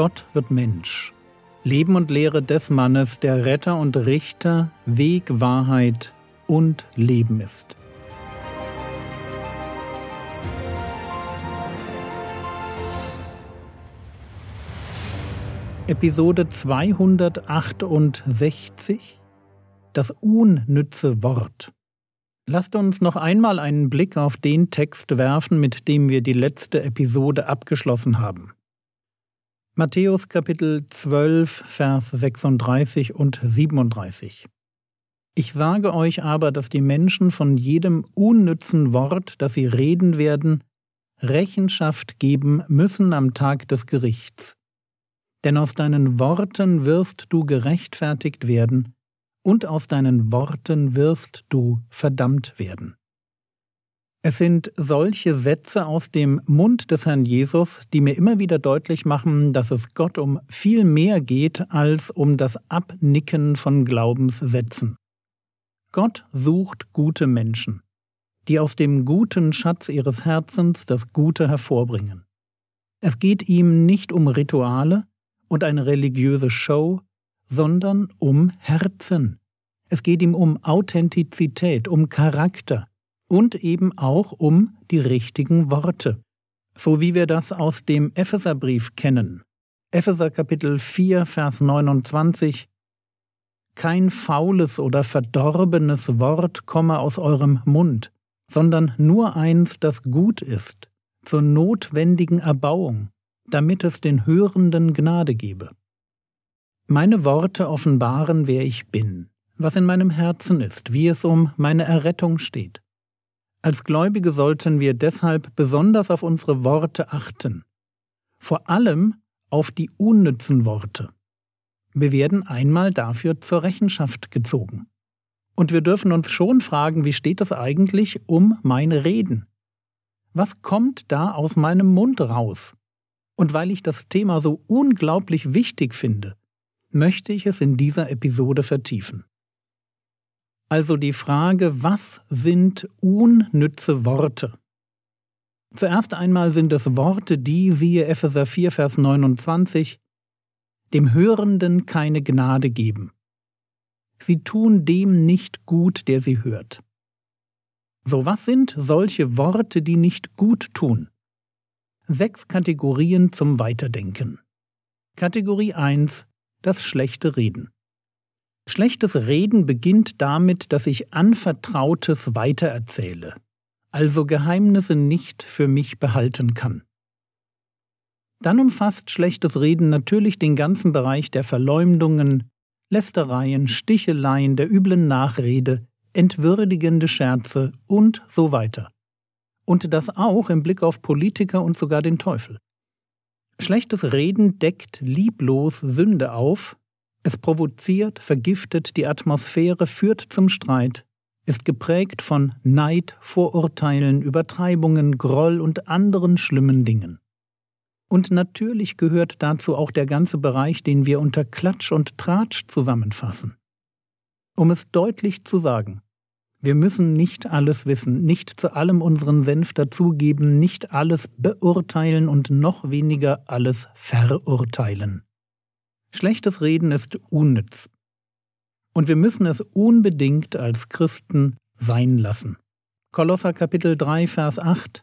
Gott wird Mensch. Leben und Lehre des Mannes, der Retter und Richter, Weg, Wahrheit und Leben ist. Episode 268 Das unnütze Wort. Lasst uns noch einmal einen Blick auf den Text werfen, mit dem wir die letzte Episode abgeschlossen haben. Matthäus Kapitel 12, Vers 36 und 37. Ich sage euch aber, dass die Menschen von jedem unnützen Wort, das sie reden werden, Rechenschaft geben müssen am Tag des Gerichts. Denn aus deinen Worten wirst du gerechtfertigt werden, und aus deinen Worten wirst du verdammt werden. Es sind solche Sätze aus dem Mund des Herrn Jesus, die mir immer wieder deutlich machen, dass es Gott um viel mehr geht als um das Abnicken von Glaubenssätzen. Gott sucht gute Menschen, die aus dem guten Schatz ihres Herzens das Gute hervorbringen. Es geht ihm nicht um Rituale und eine religiöse Show, sondern um Herzen. Es geht ihm um Authentizität, um Charakter, und eben auch um die richtigen Worte. So wie wir das aus dem Epheserbrief kennen. Epheser Kapitel 4, Vers 29 Kein faules oder verdorbenes Wort komme aus eurem Mund, sondern nur eins, das gut ist, zur notwendigen Erbauung, damit es den Hörenden Gnade gebe. Meine Worte offenbaren, wer ich bin, was in meinem Herzen ist, wie es um meine Errettung steht. Als Gläubige sollten wir deshalb besonders auf unsere Worte achten, vor allem auf die unnützen Worte. Wir werden einmal dafür zur Rechenschaft gezogen. Und wir dürfen uns schon fragen, wie steht es eigentlich um meine Reden? Was kommt da aus meinem Mund raus? Und weil ich das Thema so unglaublich wichtig finde, möchte ich es in dieser Episode vertiefen. Also die Frage, was sind unnütze Worte? Zuerst einmal sind es Worte, die, siehe Epheser 4, Vers 29, dem Hörenden keine Gnade geben. Sie tun dem nicht gut, der sie hört. So was sind solche Worte, die nicht gut tun? Sechs Kategorien zum Weiterdenken. Kategorie 1 Das schlechte Reden. Schlechtes Reden beginnt damit, dass ich Anvertrautes weitererzähle, also Geheimnisse nicht für mich behalten kann. Dann umfasst schlechtes Reden natürlich den ganzen Bereich der Verleumdungen, Lästereien, Sticheleien, der üblen Nachrede, entwürdigende Scherze und so weiter. Und das auch im Blick auf Politiker und sogar den Teufel. Schlechtes Reden deckt lieblos Sünde auf, es provoziert, vergiftet die Atmosphäre, führt zum Streit, ist geprägt von Neid, Vorurteilen, Übertreibungen, Groll und anderen schlimmen Dingen. Und natürlich gehört dazu auch der ganze Bereich, den wir unter Klatsch und Tratsch zusammenfassen. Um es deutlich zu sagen, wir müssen nicht alles wissen, nicht zu allem unseren Senf dazugeben, nicht alles beurteilen und noch weniger alles verurteilen. Schlechtes Reden ist unnütz. Und wir müssen es unbedingt als Christen sein lassen. Kolosser Kapitel 3, Vers 8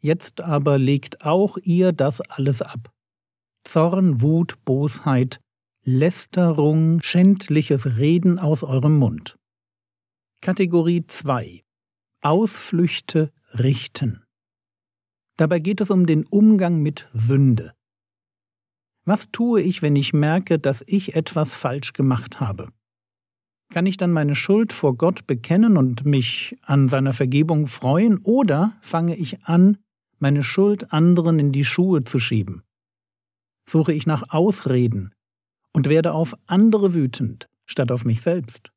Jetzt aber legt auch ihr das alles ab. Zorn, Wut, Bosheit, Lästerung, schändliches Reden aus eurem Mund. Kategorie 2 Ausflüchte richten. Dabei geht es um den Umgang mit Sünde. Was tue ich, wenn ich merke, dass ich etwas falsch gemacht habe? Kann ich dann meine Schuld vor Gott bekennen und mich an seiner Vergebung freuen, oder fange ich an, meine Schuld anderen in die Schuhe zu schieben? Suche ich nach Ausreden und werde auf andere wütend, statt auf mich selbst?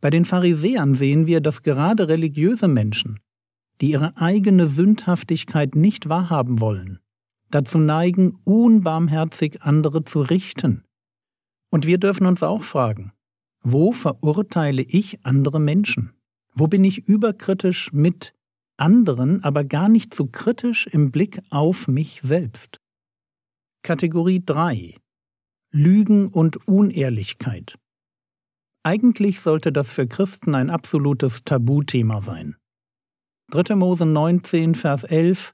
Bei den Pharisäern sehen wir, dass gerade religiöse Menschen, die ihre eigene Sündhaftigkeit nicht wahrhaben wollen, dazu neigen, unbarmherzig andere zu richten. Und wir dürfen uns auch fragen, wo verurteile ich andere Menschen? Wo bin ich überkritisch mit anderen, aber gar nicht so kritisch im Blick auf mich selbst? Kategorie 3 Lügen und Unehrlichkeit. Eigentlich sollte das für Christen ein absolutes Tabuthema sein. 3. Mose 19, Vers 11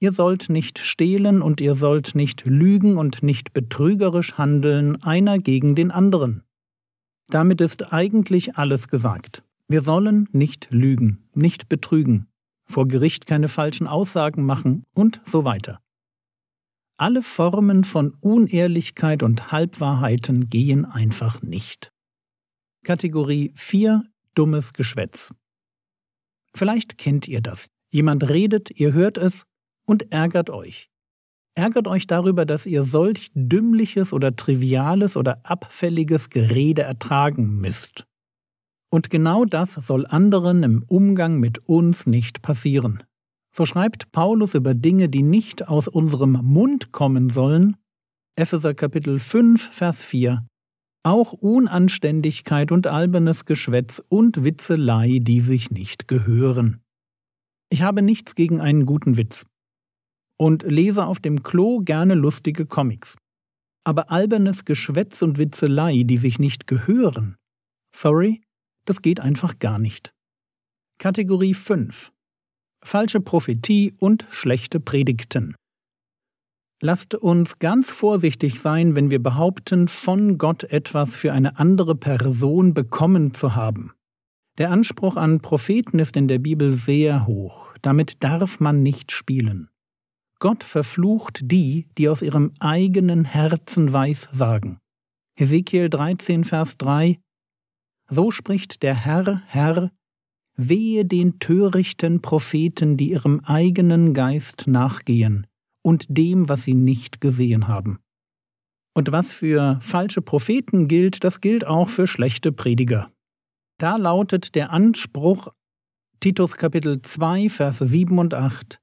Ihr sollt nicht stehlen und ihr sollt nicht lügen und nicht betrügerisch handeln, einer gegen den anderen. Damit ist eigentlich alles gesagt. Wir sollen nicht lügen, nicht betrügen, vor Gericht keine falschen Aussagen machen und so weiter. Alle Formen von Unehrlichkeit und Halbwahrheiten gehen einfach nicht. Kategorie 4 Dummes Geschwätz. Vielleicht kennt ihr das. Jemand redet, ihr hört es und ärgert euch. Ärgert euch darüber, dass ihr solch dümmliches oder triviales oder abfälliges Gerede ertragen müsst. Und genau das soll anderen im Umgang mit uns nicht passieren. So schreibt Paulus über Dinge, die nicht aus unserem Mund kommen sollen, Epheser Kapitel 5, Vers 4, auch Unanständigkeit und albernes Geschwätz und Witzelei, die sich nicht gehören. Ich habe nichts gegen einen guten Witz und lese auf dem Klo gerne lustige Comics. Aber albernes Geschwätz und Witzelei, die sich nicht gehören, sorry, das geht einfach gar nicht. Kategorie 5 Falsche Prophetie und schlechte Predigten. Lasst uns ganz vorsichtig sein, wenn wir behaupten, von Gott etwas für eine andere Person bekommen zu haben. Der Anspruch an Propheten ist in der Bibel sehr hoch. Damit darf man nicht spielen. Gott verflucht die, die aus ihrem eigenen Herzen weissagen. Ezekiel 13, Vers 3 So spricht der Herr, Herr, wehe den törichten Propheten, die ihrem eigenen Geist nachgehen und dem, was sie nicht gesehen haben. Und was für falsche Propheten gilt, das gilt auch für schlechte Prediger. Da lautet der Anspruch Titus Kapitel 2, Vers 7 und 8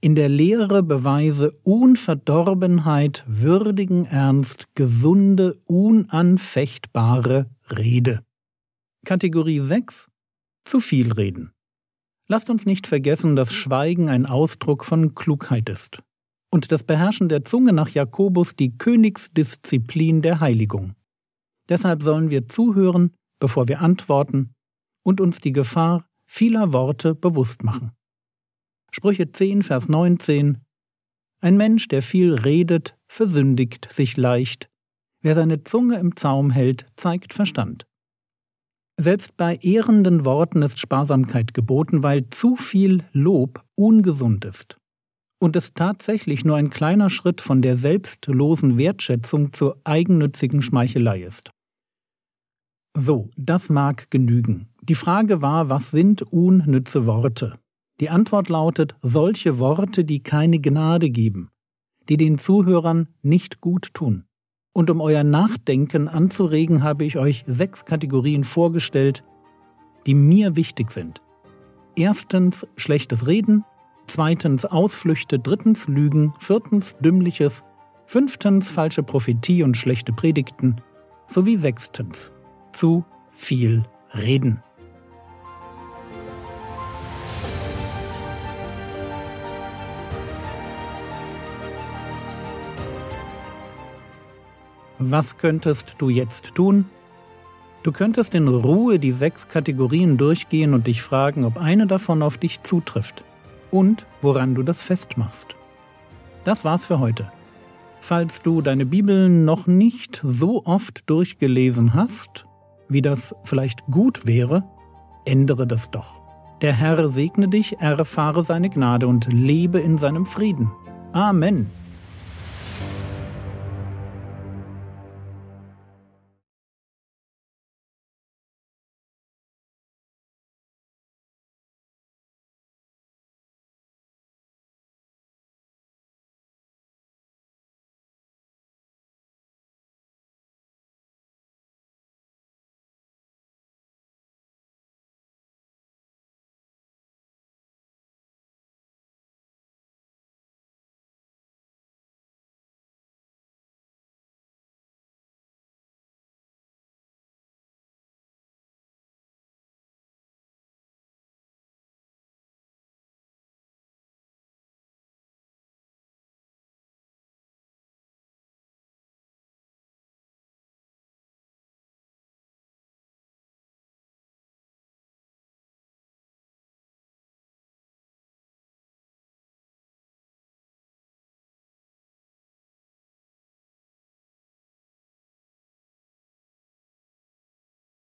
in der Lehre beweise Unverdorbenheit, würdigen Ernst, gesunde, unanfechtbare Rede. Kategorie 6 Zu viel reden. Lasst uns nicht vergessen, dass Schweigen ein Ausdruck von Klugheit ist und das Beherrschen der Zunge nach Jakobus die Königsdisziplin der Heiligung. Deshalb sollen wir zuhören, bevor wir antworten und uns die Gefahr vieler Worte bewusst machen. Sprüche 10, Vers 19 Ein Mensch, der viel redet, versündigt sich leicht. Wer seine Zunge im Zaum hält, zeigt Verstand. Selbst bei ehrenden Worten ist Sparsamkeit geboten, weil zu viel Lob ungesund ist. Und es tatsächlich nur ein kleiner Schritt von der selbstlosen Wertschätzung zur eigennützigen Schmeichelei ist. So, das mag genügen. Die Frage war, was sind unnütze Worte? Die Antwort lautet solche Worte, die keine Gnade geben, die den Zuhörern nicht gut tun. Und um euer Nachdenken anzuregen, habe ich euch sechs Kategorien vorgestellt, die mir wichtig sind. Erstens schlechtes Reden, zweitens Ausflüchte, drittens Lügen, viertens Dümmliches, fünftens falsche Prophetie und schlechte Predigten, sowie sechstens zu viel Reden. Was könntest du jetzt tun? Du könntest in Ruhe die sechs Kategorien durchgehen und dich fragen, ob eine davon auf dich zutrifft und woran du das festmachst. Das war's für heute. Falls du deine Bibel noch nicht so oft durchgelesen hast, wie das vielleicht gut wäre, ändere das doch. Der Herr segne dich, erfahre seine Gnade und lebe in seinem Frieden. Amen.